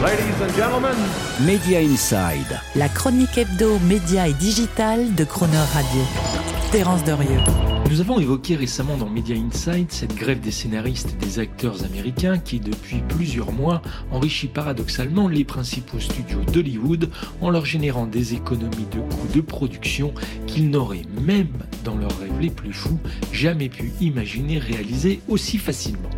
Ladies and gentlemen, Media Inside. La chronique hebdo, média et digital de Croner Radio. Terence Derieux. Nous avons évoqué récemment dans Media Insight cette grève des scénaristes et des acteurs américains qui, depuis plusieurs mois, enrichit paradoxalement les principaux studios d'Hollywood en leur générant des économies de coûts de production qu'ils n'auraient, même dans leurs rêves les plus fous, jamais pu imaginer réaliser aussi facilement.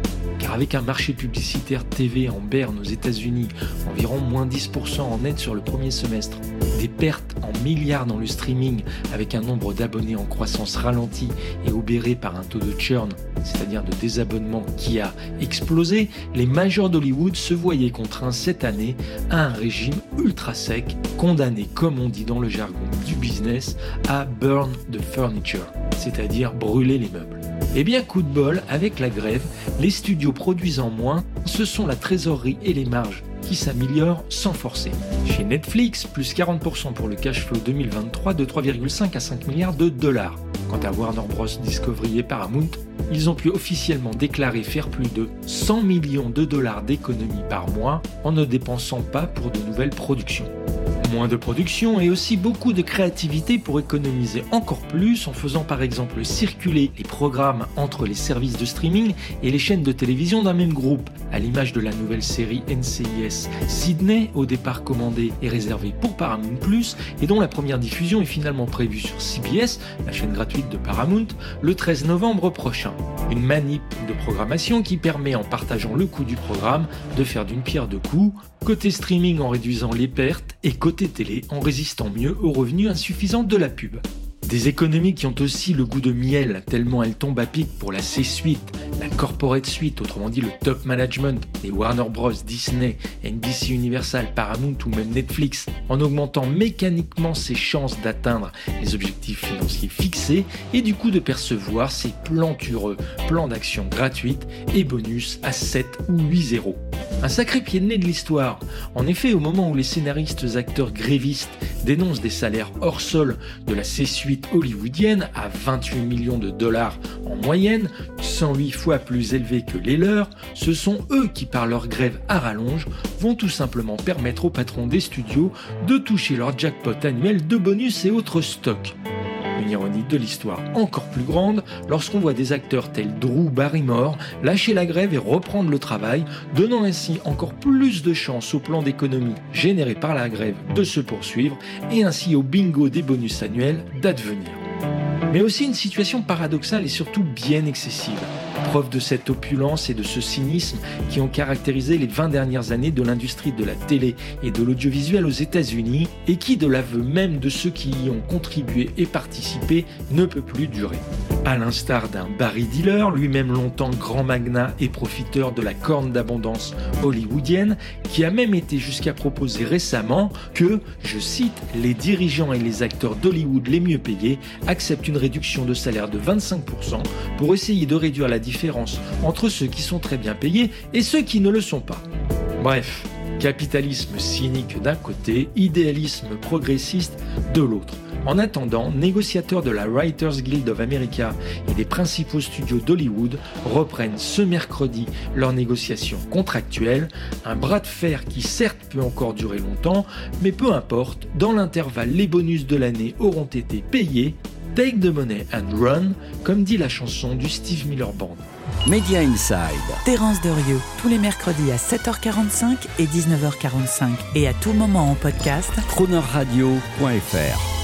Avec un marché publicitaire TV en berne aux États-Unis, environ moins 10% en net sur le premier semestre, des pertes en milliards dans le streaming avec un nombre d'abonnés en croissance ralentie et obéré par un taux de churn, c'est-à-dire de désabonnement qui a explosé, les majors d'Hollywood se voyaient contraints cette année à un régime ultra sec, condamné, comme on dit dans le jargon du business, à burn the furniture, c'est-à-dire brûler les meubles. Eh bien, coup de bol, avec la grève, les studios produisant moins, ce sont la trésorerie et les marges qui s'améliorent sans forcer. Chez Netflix, plus 40% pour le cash flow 2023 de 3,5 à 5 milliards de dollars. Quant à Warner Bros. Discovery et Paramount, ils ont pu officiellement déclarer faire plus de 100 millions de dollars d'économies par mois en ne dépensant pas pour de nouvelles productions. Moins de production et aussi beaucoup de créativité pour économiser encore plus en faisant par exemple circuler les programmes entre les services de streaming et les chaînes de télévision d'un même groupe, à l'image de la nouvelle série NCIS Sydney, au départ commandée et réservée pour Paramount Plus et dont la première diffusion est finalement prévue sur CBS, la chaîne gratuite de Paramount, le 13 novembre prochain. Une manip de programmation qui permet en partageant le coût du programme de faire d'une pierre deux coups, côté streaming en réduisant les pertes et côté télé en résistant mieux aux revenus insuffisants de la pub. Des économies qui ont aussi le goût de miel, tellement elles tombent à pic pour la C-Suite, la Corporate Suite, autrement dit le top management des Warner Bros, Disney, NBC Universal, Paramount ou même Netflix, en augmentant mécaniquement ses chances d'atteindre les objectifs financiers fixés et du coup de percevoir ses plantureux plans d'action gratuites et bonus à 7 ou 8 zéros. Un sacré pied de nez de l'histoire. En effet, au moment où les scénaristes acteurs grévistes dénoncent des salaires hors sol de la C-suite hollywoodienne à 28 millions de dollars en moyenne, 108 fois plus élevés que les leurs, ce sont eux qui, par leur grève à rallonge, vont tout simplement permettre aux patrons des studios de toucher leur jackpot annuel de bonus et autres stocks une ironie de l'histoire encore plus grande lorsqu'on voit des acteurs tels Drew Barrymore lâcher la grève et reprendre le travail, donnant ainsi encore plus de chances au plan d'économie généré par la grève de se poursuivre et ainsi au bingo des bonus annuels d'advenir. Mais aussi une situation paradoxale et surtout bien excessive preuve de cette opulence et de ce cynisme qui ont caractérisé les 20 dernières années de l'industrie de la télé et de l'audiovisuel aux États-Unis et qui, de l'aveu même de ceux qui y ont contribué et participé, ne peut plus durer. À l'instar d'un Barry Dealer, lui-même longtemps grand magnat et profiteur de la corne d'abondance hollywoodienne, qui a même été jusqu'à proposer récemment que, je cite, les dirigeants et les acteurs d'Hollywood les mieux payés acceptent une réduction de salaire de 25% pour essayer de réduire la différence entre ceux qui sont très bien payés et ceux qui ne le sont pas. Bref, capitalisme cynique d'un côté, idéalisme progressiste de l'autre. En attendant, négociateurs de la Writers Guild of America et des principaux studios d'Hollywood reprennent ce mercredi leurs négociations contractuelles, un bras de fer qui certes peut encore durer longtemps, mais peu importe, dans l'intervalle les bonus de l'année auront été payés Take the money and run, comme dit la chanson du Steve Miller Band. Media Inside. Terence Derieux, tous les mercredis à 7h45 et 19h45 et à tout moment en podcast. Cronerradio.fr